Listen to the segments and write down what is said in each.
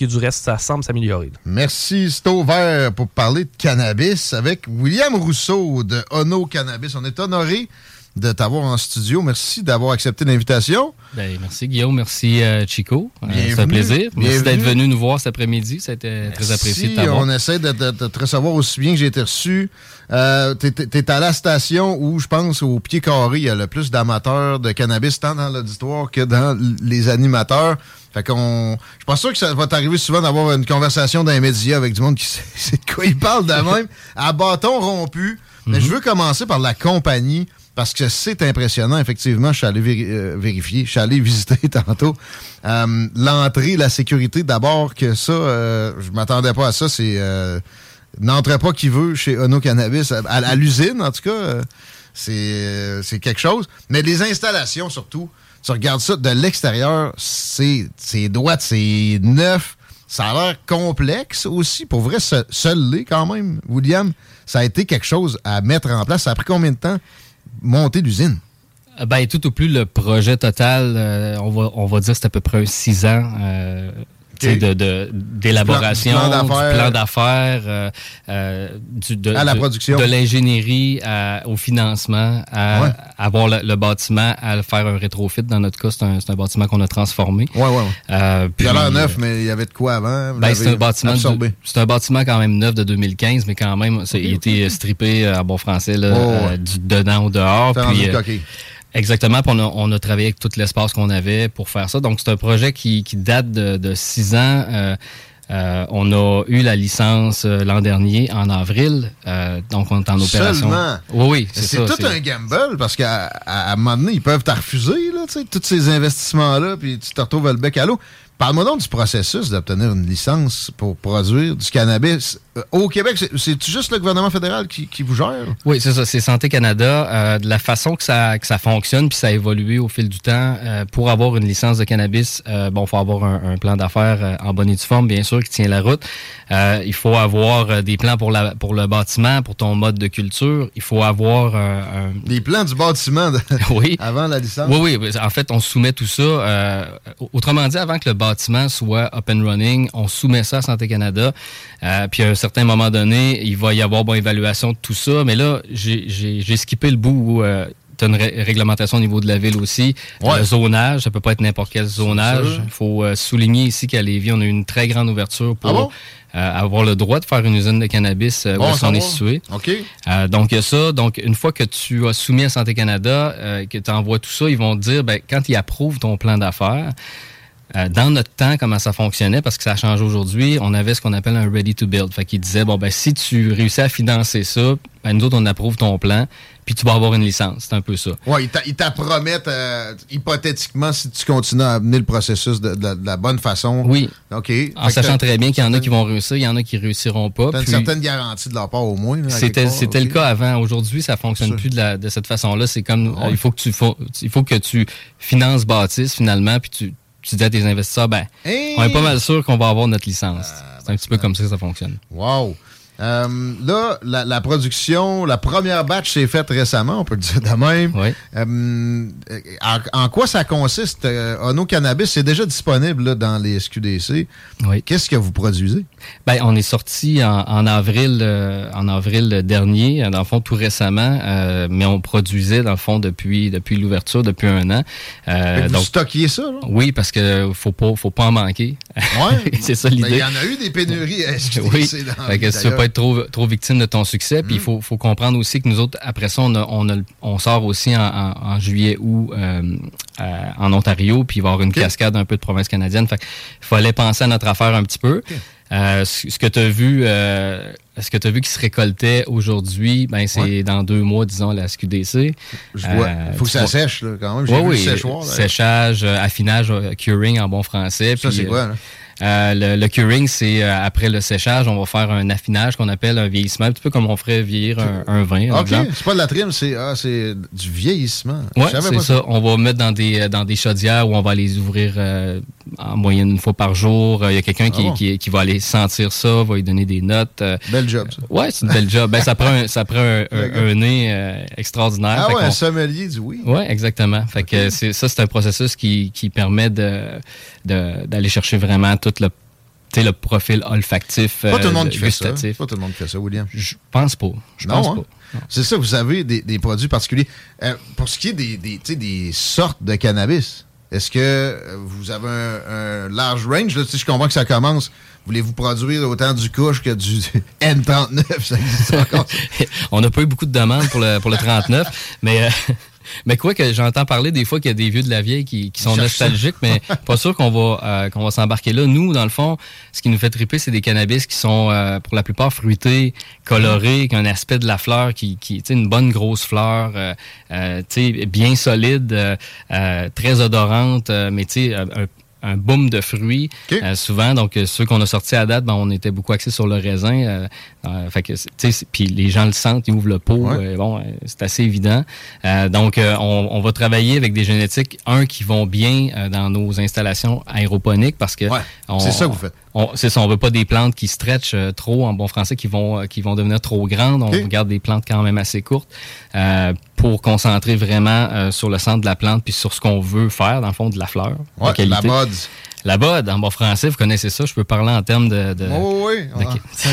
qui est du reste, ça semble s'améliorer. Merci, c'est ouvert pour parler de cannabis avec William Rousseau de Ono Cannabis. On est honoré de t'avoir en studio. Merci d'avoir accepté l'invitation. Ben, merci Guillaume, merci euh, Chico. Euh, c'est un plaisir. Merci Bienvenue. d'être venu nous voir cet après-midi. Ça a été très apprécié de t'avoir. on essaie de, de- de te recevoir aussi bien que j'ai été reçu. Euh, t'es, t'es- t'es à la station où, je pense, au pied carré, il y a le plus d'amateurs de cannabis, tant dans l'auditoire que dans les animateurs. Fait qu'on. Je suis pas sûr que ça va t'arriver souvent d'avoir une conversation dans les médias avec du monde qui sait, sait de quoi il parle de même, à bâton rompu. Mais je veux commencer par la compagnie. Parce que c'est impressionnant, effectivement. Je suis allé véri- euh, vérifier, je suis allé visiter tantôt. Euh, L'entrée, la sécurité, d'abord que ça, euh, je m'attendais pas à ça. C'est euh, n'entre pas qui veut chez Ono Cannabis, à, à l'usine en tout cas. c'est c'est quelque chose. Mais les installations surtout, tu regardes ça de l'extérieur, c'est droite, c'est neuf. Ça a l'air complexe aussi. Pour vrai, se- seul l'est quand même, William. Ça a été quelque chose à mettre en place. Ça a pris combien de temps monter l'usine? Euh, Ben, tout au plus, le projet total, euh, on, va, on va dire c'est à peu près six ans. euh, tu sais, de- de- d'élaboration, Du plan- d'affaires. euh, euh, À la production. de l'ingénierie au financement, à, Ouais. avoir le, le bâtiment, à le faire un rétrofit. Dans notre cas, c'est un, c'est un bâtiment qu'on a transformé. Ouais, ouais, ouais. Euh, Il a l'air puis, neuf, mais il y avait de quoi avant? Ben, c'est un bâtiment c'est un bâtiment quand même neuf de 2015 mais quand même c'est- il a été strippé en bon français là, Oh, ouais. du dedans au dehors puis. Exactement puis on a, on a travaillé avec tout l'espace qu'on avait pour faire ça donc c'est un projet qui, qui date de, de six ans Euh, euh, on a eu la licence euh, l'an dernier en avril euh, donc on est en opération Seulement? oui oui c'est tout un gamble parce qu'à à, à un moment donné, ils peuvent te refuser, là, tous ces investissements-là, puis tu te retrouves le bec à l'eau. Parle-moi donc du processus d'obtenir une licence pour produire du cannabis. Euh, au Québec, c'est- juste le gouvernement fédéral qui, qui vous gère? Oui, c'est ça, c'est Santé Canada. Euh, de la façon que ça, que ça fonctionne, puis ça a évolué au fil du temps, euh, pour avoir une licence de cannabis, euh, bon, il faut avoir un, un plan d'affaires en bonne et due forme, bien sûr, qui tient la route. Il faut avoir des plans pour, la, pour le bâtiment, pour ton mode de culture. Il faut avoir un... Les plans du bâtiment de- Oui. avant la licence? Oui, oui. En fait, on soumet tout ça. autrement dit, avant que le bâtiment soit up and running, on soumet ça à Santé Canada. Euh, puis à un certain moment donné, il va y avoir bon évaluation de tout ça. Mais là, j'ai- skippé le bout où euh, tu as une ré- réglementation au niveau de la ville aussi. Ouais. Le zonage, ça peut pas être n'importe quel zonage. Il faut euh, souligner ici qu'à Lévis, on a eu une très grande ouverture pour Ah bon? euh, avoir le droit de faire une usine de cannabis euh, où Bon, qu'on ça est situé. Euh, donc, il y a ça. Donc, une fois que tu as soumis à Santé Canada, que tu envoies tout ça, ils vont te dire, ben, quand ils approuvent ton plan d'affaires, euh, dans notre temps, comment ça fonctionnait, parce que ça a changé aujourd'hui, on avait ce qu'on appelle un ready to build. Fait qu'ils disaient, bon, ben, si tu réussis à financer ça, ben, nous autres, on approuve ton plan, puis tu vas avoir une licence. C'est un peu ça. Ouais, ils t'a- ils t'appromettent euh, hypothétiquement si tu continues à amener le processus de, de- de la bonne façon. Oui. OK. En sachant très bien qu'il y en a qui vont réussir, il y en a qui réussiront pas. t'as une puis- certaine garantie de leur part au moins. C'était le cas avant. Aujourd'hui, ça fonctionne plus de, la- de cette façon-là. C'est comme euh, il faut que tu faut, il faut que tu finances bâtisse finalement, puis tu tu dis à tes investisseurs, ben, Hey! on est pas mal sûr qu'on va avoir notre licence. c'est un petit peu comme ça que ça fonctionne. Wow! Euh, là, la, production, la première batch s'est faite récemment, on peut le dire de même. Oui. Euh, en, quoi ça consiste? Euh, Ono Cannabis, c'est déjà disponible dans les SQDC. Oui. Qu'est-ce que vous produisez? Ben, on est sorti en, avril en avril dernier, dans le fond, tout récemment, mais on produisait, dans le fond, depuis, depuis l'ouverture, depuis un an. vous donc, stockiez ça? Là? Oui, parce que faut pas, faut pas en manquer. Ouais. c'est ça l'idée. Il y en a eu des pénuries à SQDC. Oui. fait que si tu veux pas être trop, trop victime de ton succès, puis il faut, faut, comprendre aussi que nous autres, après ça, on, on, on sort aussi en, en, juillet ou euh, en Ontario, puis il va y avoir une cascade un peu de province canadienne. Fait il fallait penser à notre affaire un petit peu. Euh, ce que tu as vu, euh, ce que tu as vu qui se récoltait aujourd'hui, ben c'est dans deux mois, disons, la SQDC. Je vois. Il faut que ça sèche, là, quand même. J'ai oui, séchoir, séchage, affinage, curing en bon français. Ça, c'est quoi, là? Euh, le, curing, c'est euh, après le séchage, on va faire un affinage qu'on appelle un vieillissement, un petit peu comme on ferait vieillir un, vin. OK, c'est pas de la trim, c'est ah, du vieillissement. Oui, c'est ça. On va mettre dans des, dans des chaudières où on va les ouvrir euh, en moyenne une fois par jour. Il y a quelqu'un qui, ah qui, va aller sentir ça, va lui donner des notes. Bel job, ça. Oui, c'est une belle job. Ben, ça prend un, ça prend un, nez extraordinaire. Ah ouais, un sommelier du oui. Oui, exactement. Fait que ça, c'est un processus qui, qui permet de d'aller chercher vraiment tout le le profil olfactif. Pas tout le monde euh, qui fait ça. Pas tout le monde qui fait ça, William. Je pense pas. Je pense hein? pas. C'est ça, vous avez des, produits particuliers. Euh, pour ce qui est des, des, des sortes de cannabis, est-ce que euh, vous avez un, large range? Là, je comprends que ça commence. Voulez-vous produire autant du couche que du N39? Ça existe encore? On n'a pas eu beaucoup de demandes pour le, pour le 39, mais mais quoi que j'entends parler des fois qu'il y a des vieux de la vieille qui, sont nostalgiques, mais pas sûr qu'on va euh, qu'on va s'embarquer là. Nous, dans le fond, ce qui nous fait triper, c'est des cannabis qui sont euh, pour la plupart fruités, colorés, qui ont un aspect de la fleur qui, qui une bonne grosse fleur, euh, bien solide, très odorante, mais tu sais, un, boom de fruits euh, souvent. Donc, euh, ceux qu'on a sortis à date, ben, on était beaucoup axés sur le raisin. Euh, fait que, puis les gens le sentent, ils ouvrent le pot. bon, c'est assez évident. donc, on, on, va travailler avec des génétiques, un, qui vont bien dans nos installations aéroponiques parce que... c'est ça que vous faites. C'est ça, on veut pas des plantes qui stretchent trop en bon français, qui vont qui vont devenir trop grandes. On regarde des plantes quand même assez courtes pour concentrer vraiment sur le centre de la plante puis sur ce qu'on veut faire dans le fond de la fleur. Ouais, la mode. La bode, en bon français, vous connaissez ça. Je peux parler en termes de, de, oh, oui.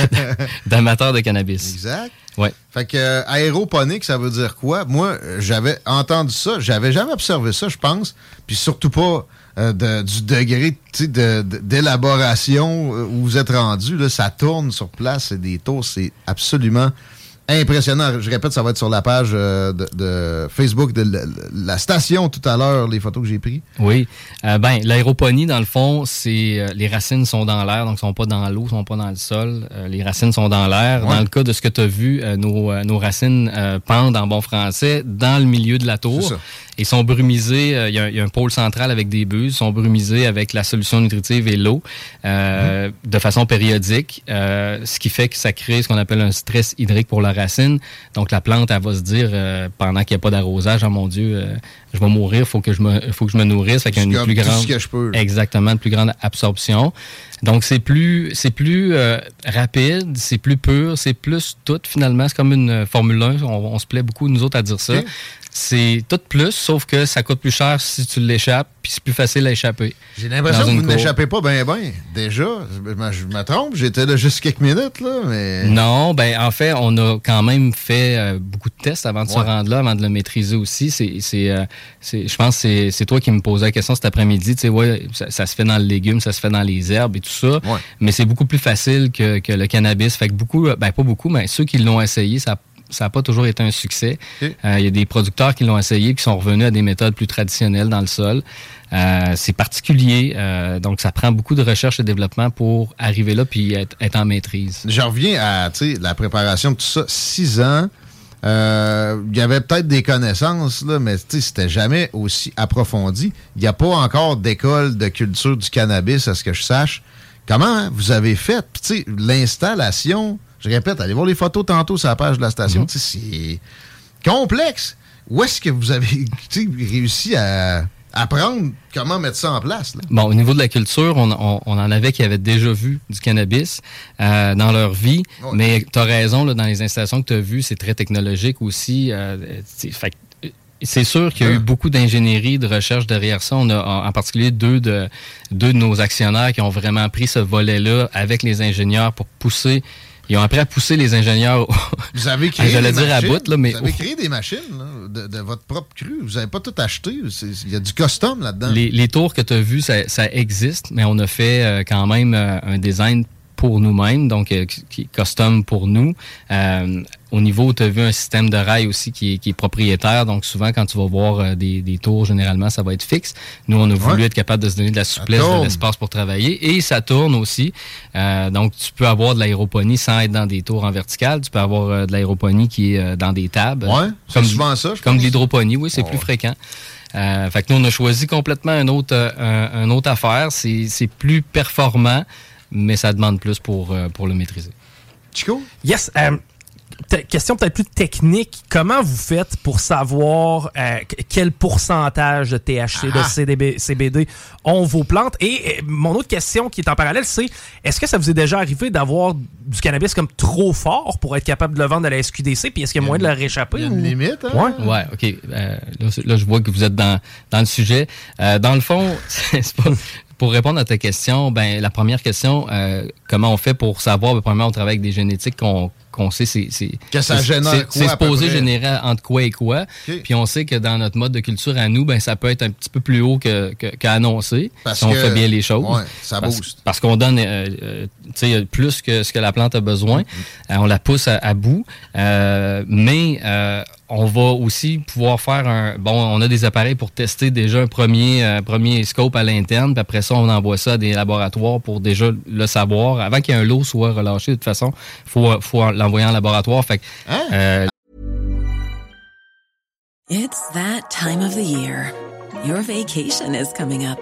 d'amateurs de cannabis. Exact. Ouais. Fait que euh, aéroponique, ça veut dire quoi? Moi, j'avais entendu ça, j'avais jamais observé ça, je pense. Puis surtout pas euh, du degré d'élaboration euh, où vous êtes rendu. Là, ça tourne sur place, c'est des tours, c'est absolument impressionnant. Je répète, ça va être sur la page euh, de, Facebook de la, station tout à l'heure, les photos que j'ai prises. Oui. Euh, ben, l'aéroponie, dans le fond, c'est euh, les racines sont dans l'air, donc sont pas dans l'eau, sont pas dans le sol. les racines sont dans l'air. Dans le cas de ce que tu as vu, nos, nos racines pendent en bon français dans le milieu de la tour. Ils sont brumisés, il y, a un pôle central avec des buses, sont brumisés avec la solution nutritive et l'eau mm-hmm. de façon périodique, ce qui fait que ça crée ce qu'on appelle un stress hydrique pour la racines. Donc la plante, elle va se dire euh, pendant qu'il n'y a pas d'arrosage, oh mon Dieu, euh, je vais mourir, faut que je me, faut que je me nourrisse. Fait qu'il y a une plus grande, exactement, une plus grande absorption. Donc c'est plus, c'est plus euh, rapide, c'est plus pur, c'est plus tout finalement. C'est comme une Formule 1. On, se plaît beaucoup nous autres à dire ça c'est tout plus, sauf que ça coûte plus cher si tu l'échappes, puis c'est plus facile à échapper. J'ai l'impression que vous n'échappez pas bien, bien. Déjà, je me trompe, j'étais là juste quelques minutes, là, mais... Non, ben en fait, on a quand même fait euh, beaucoup de tests avant de se rendre là, avant de le maîtriser aussi. C'est, euh, je pense que c'est toi qui me posais la question cet après-midi. Tu sais, ouais, ça, se fait dans le légume, ça se fait dans les herbes et tout ça, mais c'est beaucoup plus facile que, que, le cannabis. Fait que beaucoup, ben pas beaucoup, mais ceux qui l'ont essayé, ça ça n'a pas toujours été un succès. Euh, il y a des producteurs qui l'ont essayé qui sont revenus à des méthodes plus traditionnelles dans le sol. Euh, c'est particulier, euh, donc ça prend beaucoup de recherche et développement pour arriver là puis être, en maîtrise. Je reviens à la préparation de tout ça. Six ans, il y avait peut-être des connaissances, là, mais c'était jamais aussi approfondi. Il n'y a pas encore d'école de culture du cannabis, à ce que je sache. Comment vous avez fait? L'installation je répète, allez voir les photos tantôt sur la page de la station. Mhm. C'est complexe. Où est-ce que vous avez réussi à apprendre comment mettre ça en place. Bon, au niveau de la culture, on, en avait qui avaient déjà vu du cannabis euh, dans leur vie, mais tu as raison, là, dans les installations que tu as vues, c'est très technologique aussi. Euh, c'est sûr qu'il y a eu beaucoup d'ingénierie, de recherche derrière ça. On a en particulier deux de, deux de nos actionnaires qui ont vraiment pris ce volet-là avec les ingénieurs pour pousser ils ont appris à pousser les ingénieurs. Vous avez créé J'allais dire à bout, là, mais. Vous avez créé des machines de, votre propre cru. Vous n'avez pas tout acheté. Il y a du custom là-dedans. Les, tours que tu as vus, ça, existe, mais on a fait euh, quand même euh, un design pour nous-mêmes, donc euh, qui est custom pour nous. Euh, au niveau, tu as vu un système de rail aussi qui est, qui est, propriétaire, donc souvent quand tu vas voir euh, des, des, tours, généralement, ça va être fixe. Nous, on a voulu être capable de se donner de la souplesse, de l'espace pour travailler, et ça tourne aussi. donc, tu peux avoir de l'aéroponie sans être dans des tours en vertical. Tu peux avoir de l'aéroponie qui est dans des tables. Ouais, comme souvent ça, je Comme de l'hydroponie, oui, c'est plus fréquent. Euh, fait que nous, on a choisi complètement un autre, un, un autre affaire. C'est plus performant mais ça demande plus pour, euh, pour le maîtriser. Chico? Yes. Euh, question peut-être plus technique. Comment vous faites pour savoir euh, quel pourcentage de THC, de CDB, CBD ont vos plantes? Et, mon autre question qui est en parallèle, c'est est-ce que ça vous est déjà arrivé d'avoir du cannabis comme trop fort pour être capable de le vendre à la SQDC? Puis est-ce qu'il y a moyen de le réchapper? Il y a une limite, hein? Ouais, ouais OK. là, je vois que vous êtes dans, dans le sujet. dans le fond, c'est pas, pour répondre à ta question, ben la première question, euh, comment on fait pour savoir, ben, premièrement, on travaille avec des génétiques qu'on qu'on sait c'est c'est que ça génère c'est supposé générer entre quoi et quoi. Puis on sait que dans notre mode de culture à nous ben ça peut être un petit peu plus haut que qu'à annoncer si on fait bien les choses. ouais, ça booste. parce, qu'on donne euh, euh, tu sais plus que ce que la plante a besoin. Mm-hmm. on la pousse à, bout. Mais on va aussi pouvoir faire un bon on a des appareils pour tester déjà un premier euh, premier scope à l'interne puis après ça on envoie ça à des laboratoires pour déjà le savoir. Avant qu'un lot soit relâché de toute façon faut faut l'envoyer en laboratoire. Fait hein? euh, It's that time of the year. Your vacation is coming up.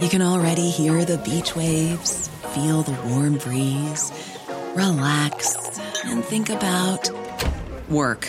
You can already hear the beach waves feel the warm breeze relax and think about work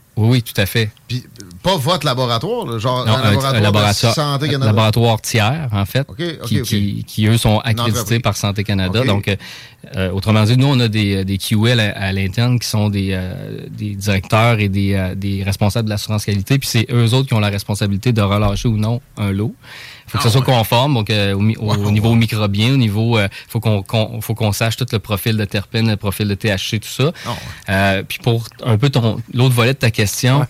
Oui, oui, tout à fait. Puis, pas votre laboratoire, genre un, laboratoire, un laboratoire, Santé Canada. laboratoire tiers, en fait, qui, qui, eux, sont accrédités par Santé Canada. Donc, euh, euh, autrement dit, nous, on a des, des QL à, l'interne qui sont des, euh, des directeurs et des, des responsables de l'assurance qualité. Puis c'est eux autres qui ont la responsabilité de relâcher ou non un lot faut que ça soit conforme, donc euh, au, niveau microbien, au niveau, euh, faut qu'on faut qu'on sache tout le profil de terpène, le profil de THC, tout ça. Euh, puis pour un peu ton l'autre volet de ta question.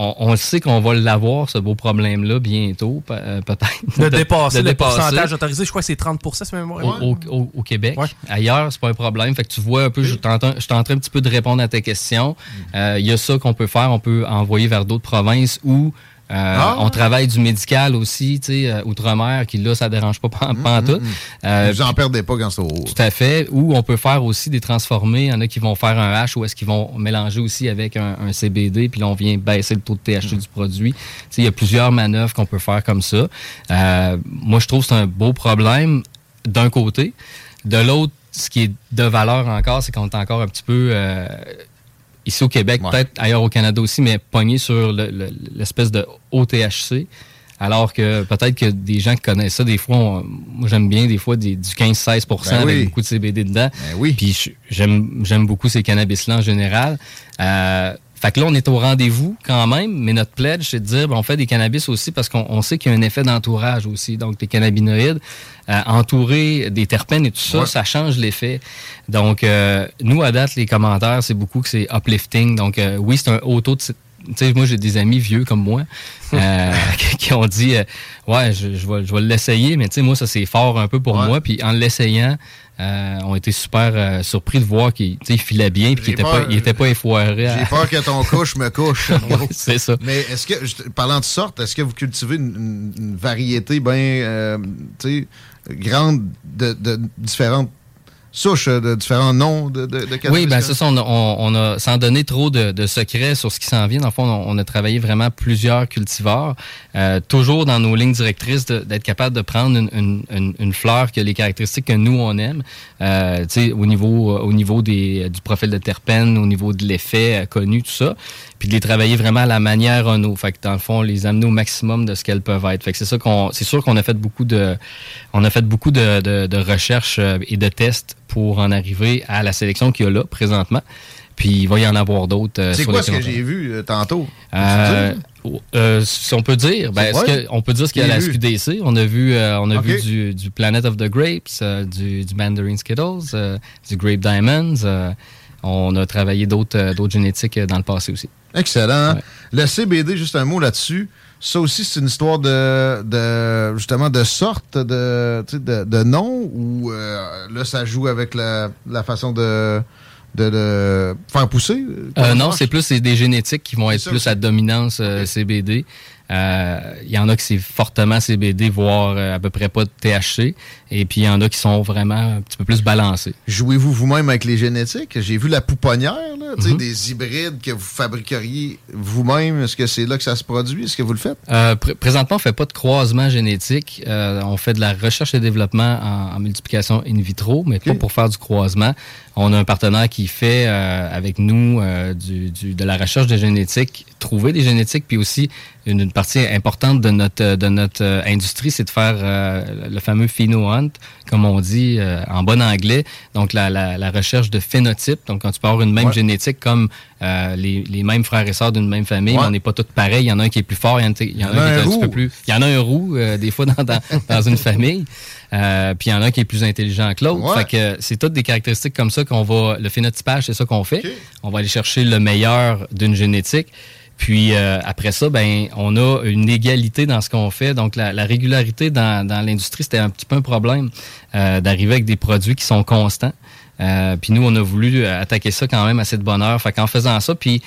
On, on, sait qu'on va l'avoir, ce beau problème-là, bientôt, peut-être. De, dépasser le pourcentage autorisé, je crois que c'est 30 c'est même au, au, au, Québec. Ailleurs, c'est pas un problème. Fait que tu vois un peu, je suis en train un petit peu de répondre à ta question. Mm. Il y a ça qu'on peut faire. On peut envoyer vers d'autres provinces où euh, ah. On travaille du médical aussi, tu sais, euh, outre-mer, qui là, ça dérange pas pas, en tout. Euh, Vous en perdez pas quand c'est au... Tout à fait. Ou on peut faire aussi des transformés. Il y en a qui vont faire un H ou est-ce qu'ils vont mélanger aussi avec un, CBD, puis là, on vient baisser le taux de THC du produit. Tu sais, il y a plusieurs manœuvres qu'on peut faire comme ça. moi, je trouve que c'est un beau problème d'un côté. De l'autre, ce qui est de valeur encore, c'est qu'on est encore un petit peu ici au Québec, peut-être ailleurs au Canada aussi, mais pogné sur l'espèce de OTHC. Alors que peut-être que des gens qui connaissent ça, des fois, moi j'aime bien des fois du 15-16% ben avec beaucoup de CBD dedans. Ben oui. Puis j'aime beaucoup ces cannabis-là en général. Euh, Fait que là, on est au rendez-vous quand même, mais notre pledge, c'est de dire, ben, on fait des cannabis aussi parce qu'on sait qu'il y a un effet d'entourage aussi. Donc, les cannabinoïdes, euh, entourés des terpènes et tout ça, ça change l'effet. Donc, euh, nous, à date, les commentaires, c'est beaucoup que c'est uplifting. Donc, euh, oui, c'est un auto de sais, moi, j'ai des amis vieux comme moi euh, qui ont dit euh, Ouais, je, je, vais, je vais l'essayer, mais tu sais, moi, ça c'est fort un peu pour moi. Puis en l'essayant, euh, on était super euh, surpris de voir qu'il filait bien et qu'il était, pas, il était pas effoiré. J'ai peur que ton couche me couche. c'est ça. Mais est-ce que, parlant de sorte, est-ce que vous cultivez une, une variété bien grande de, de différentes souches de différents noms de, de, de Oui, ben c'est ça. On a, sans donner trop de, secrets sur ce qui s'en vient, dans le fond, on, a travaillé vraiment plusieurs cultivars, euh, toujours dans nos lignes directrices d'être capable de prendre une, une, une, fleur qui a les caractéristiques que nous, on aime, euh, au niveau, au niveau des, du profil de terpène, au niveau de l'effet euh, connu, tout ça, puis de les travailler vraiment à la manière Renault. Fait que dans le fond, les amener au maximum de ce qu'elles peuvent être. Fait que c'est ça qu'on, c'est sûr qu'on a fait beaucoup de, on a fait beaucoup de, de, de recherches euh, et de tests pour en arriver à la sélection qu'il y a là présentement. Puis il va y en avoir d'autres. Euh, c'est quoi ce que j'ai vu euh, tantôt? si on peut dire, ben, on peut dire ce qu'il y a à la SQDC. On a vu, on a vu du, du, Planet of the Grapes, du, du, Mandarin Skittles, du Grape Diamonds. On a travaillé d'autres d'autres génétiques dans le passé aussi. Excellent. Le CBD, juste un mot là-dessus. Ça aussi, c'est une histoire de, de, justement de sorte de, de, de nom ou euh, là, ça joue avec la, la façon de, de, faire pousser? Euh, non, c'est plus des génétiques qui vont être plus à dominance euh, CBD. Il y en a qui c'est fortement CBD, voire à peu près pas de THC. Et puis, il y en a qui sont vraiment un petit peu plus balancés. Jouez-vous vous-même avec les génétiques? J'ai vu la pouponnière, là, mm des hybrides que vous fabriqueriez vous-même. Est-ce que c'est là que ça se produit? Est-ce que vous le faites? Euh, présentement, on fait pas de croisement génétique. Euh, on fait de la recherche et développement en, multiplication in vitro, mais pas pour faire du croisement. On a un partenaire qui fait euh, avec nous du, du, de la recherche de génétique, trouver des génétiques, puis aussi une, partie importante de notre, de notre industrie, c'est de faire le fameux phino comme on dit euh, en bon anglais. Donc, la, la, recherche de phénotype. Donc, quand tu peux avoir une même génétique comme euh, les, les, mêmes frères et sœurs d'une même famille, mais on n'est pas tous pareils. Il y en a un qui est plus fort, il y en a, un, qui est un, petit peu plus... Il y en a un roux, euh, des fois, dans, dans, dans une famille. puis il y en a un qui est plus intelligent que l'autre. Fait que c'est toutes des caractéristiques comme ça qu'on va... Le phénotypage, c'est ça qu'on fait. On va aller chercher le meilleur d'une génétique. Puis euh, après ça, ben on a une égalité dans ce qu'on fait. Donc la, régularité dans, dans l'industrie, c'était un petit peu un problème euh, d'arriver avec des produits qui sont constants. Euh, puis nous, on a voulu attaquer ça quand même assez de bonne heure. Fait qu'en faisant ça, puis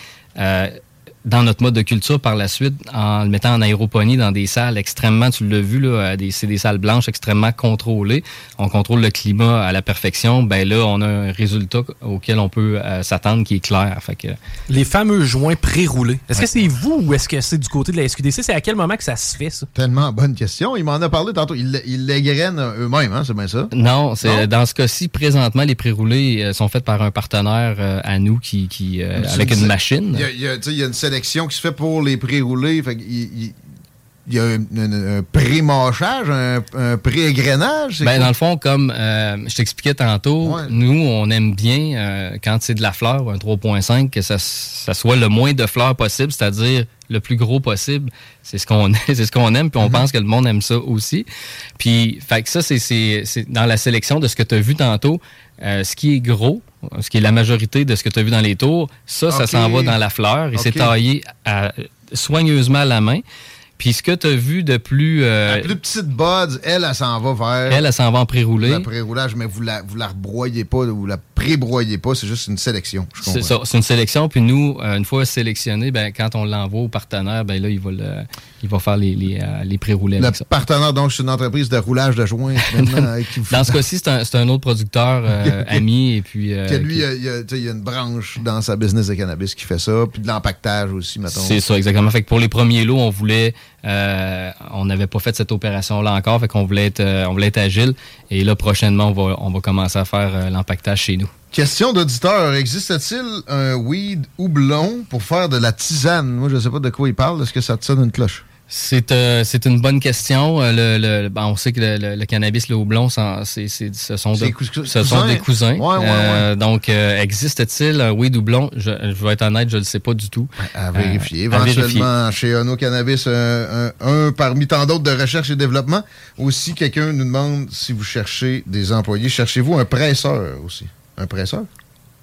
dans notre mode de culture par la suite, en le mettant en aéroponie dans des salles extrêmement, tu l'as vu, là, c'est des salles blanches extrêmement contrôlées. On contrôle le climat à la perfection. Ben là, on a un résultat auquel on peut euh, s'attendre qui est clair. Fait que... Les fameux joints pré-roulés. Est-ce que c'est vous ou est-ce que c'est du côté de la SQDC? C'est à quel moment que ça se fait, ça? Tellement bonne question. Il m'en a parlé tantôt. Ils les grainent eux-mêmes, hein? c'est bien ça? Non, c'est dans ce cas-ci, présentement, les pré-roulés euh, sont faits par un partenaire euh, à nous qui, qui avec une machine. Il y a, il y a une sélection qui se fait pour les pré-roulés. il, y a un, pré-mâchage, un, pré-égrenage? Ben, dans le fond, comme euh, je t'expliquais tantôt, nous, on aime bien, euh, quand c'est de la fleur, un 3.5, que ça, soit le moins de fleurs possible, c'est-à-dire le plus gros possible. C'est ce qu'on c'est ce qu'on aime, puis on mm-hmm. pense que le monde aime ça aussi. Puis, fait que ça, c'est dans la sélection de ce que tu as vu tantôt. Euh, ce qui est gros, ce qui est la majorité de ce que tu as vu dans les tours, ça, ça s'en va dans la fleur et c'est taillé soigneusement à la main. Puis ce que tu as vu de plus. Euh, la plus petite buds, elle, elle, s'en va vers. Elle, elle s'en va en pré-roulé. Pré-roulage, mais vous la, vous la rebroyez pas, vous la pré-broyez pas, c'est juste une sélection. C'est ça, c'est une sélection. Puis nous, euh, une fois sélectionné, ben, quand on l'envoie au partenaire, ben là, il va, le, il va faire les, les, euh, les pré-roulés. Le partenaire, donc, c'est une entreprise de roulage de joints. dans ce cas-ci, c'est un, un, autre producteur ami. Et puis, lui, il y, a, il y, a, une branche dans sa business de cannabis qui fait ça, puis de l'empaquetage aussi, mettons. C'est ça, exactement. Fait que pour les premiers lots, on voulait euh, on n'avait pas fait cette opération-là encore, fait qu'on voulait être, euh, on voulait être agile. Et là, prochainement, on va, on va commencer à faire euh, l'empaquetage chez nous. Question d'auditeur. Existe-t-il un weed houblon pour faire de la tisane? Moi, je ne sais pas de quoi il parle. Est-ce que ça te sonne une cloche? C'est euh, c'est une bonne question. Euh, Le, le- ben, on sait que le, cannabis, le houblon, c'est- c'est- c'est- ce sont, de- ce sont des cousins? Ouais, ouais, Euh, donc, euh, existe-t-il un weed houblon? Je, je vais être honnête, je ne le sais pas du tout. À vérifier. À Éventuellement, chez Ono Cannabis, un parmi tant d'autres de recherche et développement. Aussi, quelqu'un nous demande si vous cherchez des employés. Cherchez-vous un presseur aussi? Un presseur?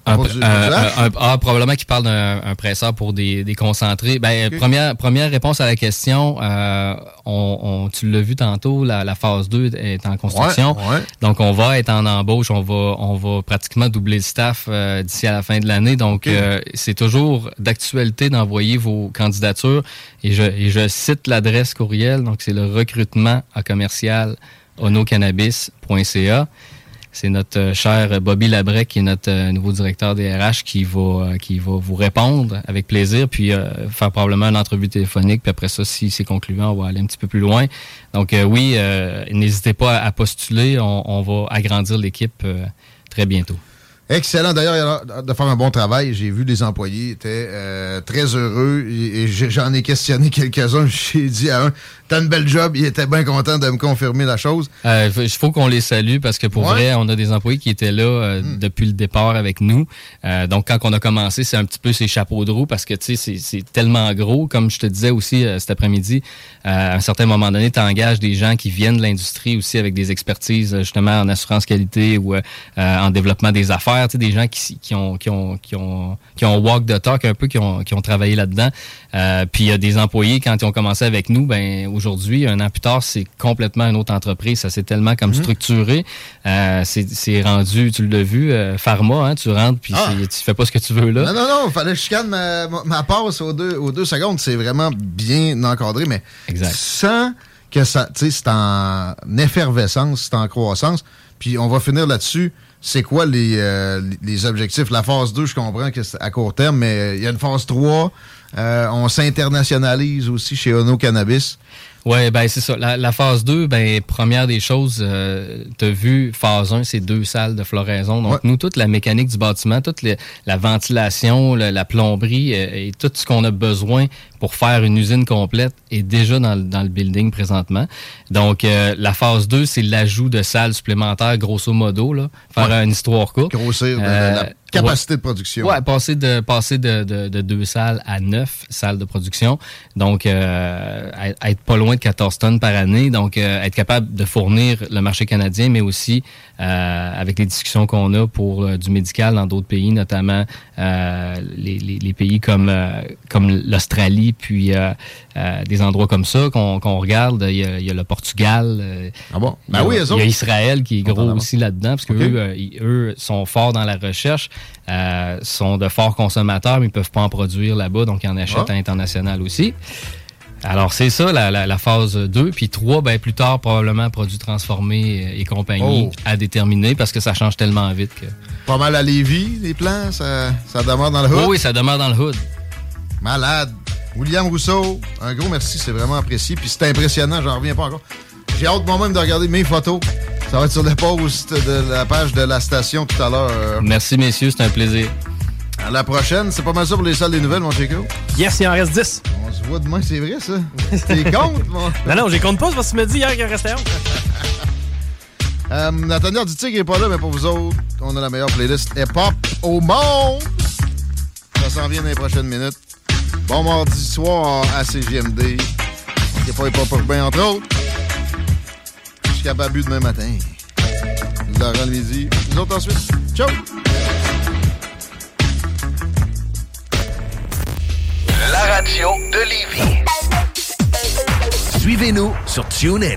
Un, du- un- un- un- ah, probablement qu'il parle d'un un presseur pour des, des concentrés. Ben, première, première réponse à la question, euh, on, on- tu l'as vu tantôt, la, la phase 2 est en construction. Ouais, ouais. Donc, on va être en embauche, on va, on va pratiquement doubler le staff euh, d'ici à la fin de l'année. Donc, euh, c'est toujours d'actualité d'envoyer vos candidatures. Et je, et je cite l'adresse courriel. Donc, c'est le recrutement à commercial onocannabis.ca. C'est notre euh, cher Bobby Labrec, qui est notre euh, nouveau directeur des RH, qui va, euh, qui va vous répondre avec plaisir, puis faire probablement une entrevue téléphonique. Puis après ça, si c'est concluant, on va aller un petit peu plus loin. Donc oui, euh, n'hésitez pas à, postuler. On, va agrandir l'équipe très bientôt. Excellent. D'ailleurs, il a de faire un bon travail. J'ai vu les employés étaient très heureux et, j'en ai questionné quelques-uns. J'ai dit à un, t'as une belle job. Il était bien content de me confirmer la chose. Euh, Il faut qu'on les salue parce que pour Ouais. vrai, on a des employés qui étaient là euh, depuis le départ avec nous. Euh, donc, quand on a commencé, c'est un petit peu ces chapeaux de roue parce que tu sais, c'est- c'est tellement gros. Comme je te disais aussi euh, cet après-midi, euh, à un certain moment donné, tu engages des gens qui viennent de l'industrie aussi avec des expertises justement en assurance qualité ou en développement des affaires. Tu sais, des gens qui, qui ont qui ont qui ont qui ont walk the talk un peu, qui ont qui ont travaillé là-dedans. Euh, puis il y a des employés quand ils ont commencé avec nous, ben aujourd'hui, un an plus tard, c'est complètement une autre entreprise. Ça s'est tellement comme structuré. Euh, c'est rendu, tu l'as vu, euh, pharma, hein, tu rentres puis Ah. tu fais pas ce que tu veux là. Non, non, non. Il fallait que je chicane ma, ma- ma passe aux deux, aux deux secondes. C'est vraiment bien encadré, mais Exact. sans que ça. Tu sais, c'est en effervescence, c'est en croissance. Puis on va finir là-dessus. C'est quoi les, euh, les objectifs? La phase 2, je comprends que c'est à court terme, mais il y a une phase 3. Euh, on s'internationalise aussi chez Ono Cannabis. Ouais, ben c'est ça. La, la phase 2, ben première des choses, euh, tu as vu, phase 1, c'est deux salles de floraison. Donc, Ouais. nous, toute la mécanique du bâtiment, toute la ventilation, le- la plomberie euh, et tout ce qu'on a besoin pour faire une usine complète est déjà dans, le- dans le building présentement. Donc, euh, la phase 2, c'est l'ajout de salles supplémentaires, grosso modo, là, faire Ouais. une histoire courte. Grossir de Euh, la capacité de production. Ouais, passer de passer de, de, de deux salles à neuf salles de production. Donc, euh, être- pas loin de 14 tonnes par année. Donc, euh, être capable de fournir le marché canadien, mais aussi euh, avec les discussions qu'on a pour euh, du médical dans d'autres pays, notamment euh, les, les, les pays comme euh, comme l'Australie, puis euh, euh, des endroits comme ça qu'on qu'on regarde. Il y, a, il y a le Portugal. Ah bon? il y Ben a- oui, il y a. Israël qui est gros aussi là-dedans, parce que eux, ils- eux sont forts dans la recherche, euh, sont de forts consommateurs, mais ils peuvent pas en produire là-bas, donc ils en achètent Ah. à l'international aussi. Alors, c'est ça, la, la- la phase 2. Puis 3, ben, plus tard, probablement produits transformés et compagnie Oh. à déterminer parce que ça change tellement vite que. Pas mal à Lévis, les plans. Ça, ça demeure dans le hood? Oui, oui, ça demeure dans le hood. Malade. William Rousseau, un gros merci, c'est vraiment apprécié. Puis c'est impressionnant, j'en reviens pas encore. J'ai hâte moi-même de regarder mes photos. Ça va être sur le post de la page de la station tout à l'heure. Merci, messieurs, c'est un plaisir. À la prochaine, c'est pas mal ça pour les salles des nouvelles, mon Chico. Yes, il en reste 10. On se voit demain, c'est vrai ça. T'es compte, mon. Non, non, j'y compte pas, c'est parce que tu me dis hier qu'il en restait un. Euh, Nathaniel du Tigre est pas là, mais pour vous autres, on a la meilleure playlist hip-hop au monde. Ça s'en vient dans les prochaines minutes. Bon mardi soir à CGMD. Il n'y a pas hip-hop urbain, entre autres. Jusqu'à Babu demain matin. Laurent le midi. Nous autres ensuite. Ciao! La radio de Lévis. Suivez-nous sur TuneIn.